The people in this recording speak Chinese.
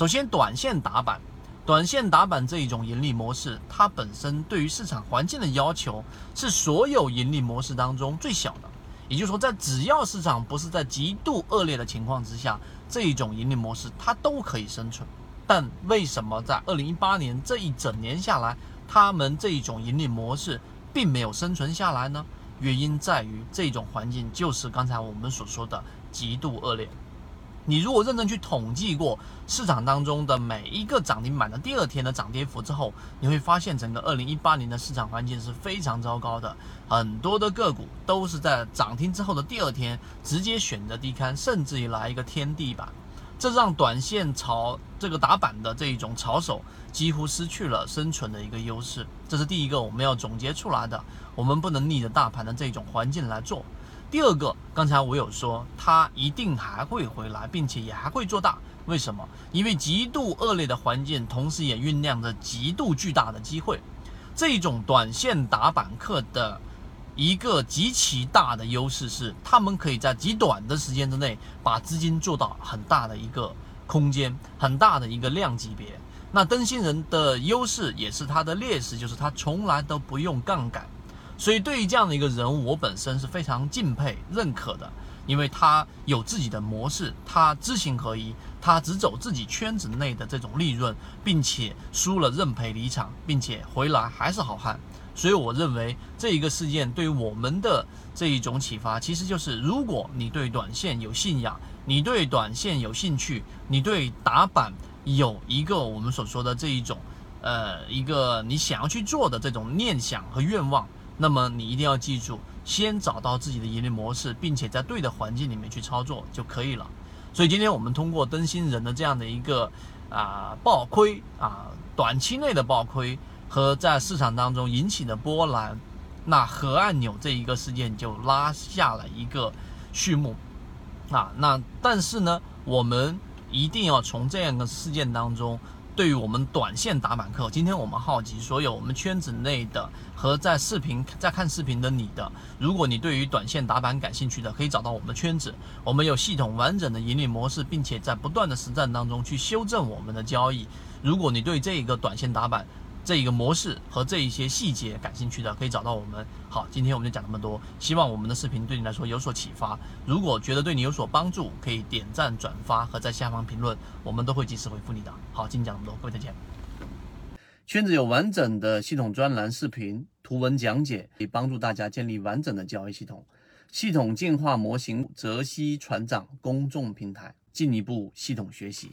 首先，短线打板，短线打板这一种盈利模式，它本身对于市场环境的要求是所有盈利模式当中最小的。也就是说，在只要市场不是在极度恶劣的情况之下，这一种盈利模式它都可以生存。但为什么在二零一八年这一整年下来，他们这一种盈利模式并没有生存下来呢？原因在于这种环境就是刚才我们所说的极度恶劣。你如果认真去统计过市场当中的每一个涨停板的第二天的涨跌幅之后，你会发现整个二零一八年的市场环境是非常糟糕的，很多的个股都是在涨停之后的第二天直接选择低开，甚至于来一个天地板，这让短线炒这个打板的这一种炒手几乎失去了生存的一个优势。这是第一个我们要总结出来的，我们不能逆着大盘的这种环境来做。第二个，刚才我有说，它一定还会回来，并且也还会做大。为什么？因为极度恶劣的环境，同时也酝酿着极度巨大的机会。这种短线打板客的一个极其大的优势是，他们可以在极短的时间之内把资金做到很大的一个空间，很大的一个量级别。那登星人的优势也是它的劣势，就是它从来都不用杠杆。所以，对于这样的一个人物，我本身是非常敬佩、认可的，因为他有自己的模式，他知行合一，他只走自己圈子内的这种利润，并且输了认赔离场，并且回来还是好汉。所以，我认为这一个事件对于我们的这一种启发，其实就是：如果你对短线有信仰，你对短线有兴趣，你对打板有一个我们所说的这一种，呃，一个你想要去做的这种念想和愿望。那么你一定要记住，先找到自己的盈利模式，并且在对的环境里面去操作就可以了。所以今天我们通过灯芯人的这样的一个啊暴亏啊，短期内的暴亏和在市场当中引起的波澜，那核按钮这一个事件就拉下了一个序幕啊。那但是呢，我们一定要从这样的事件当中。对于我们短线打板课，今天我们好奇所有我们圈子内的和在视频在看视频的你的，如果你对于短线打板感兴趣的，可以找到我们的圈子，我们有系统完整的盈利模式，并且在不断的实战当中去修正我们的交易。如果你对这一个短线打板，这一个模式和这一些细节感兴趣的，可以找到我们。好，今天我们就讲那么多，希望我们的视频对你来说有所启发。如果觉得对你有所帮助，可以点赞、转发和在下方评论，我们都会及时回复你的。好，今天讲那么多，各位再见。圈子有完整的系统专栏、视频、图文讲解，可以帮助大家建立完整的交易系统。系统进化模型，泽西船长公众平台，进一步系统学习。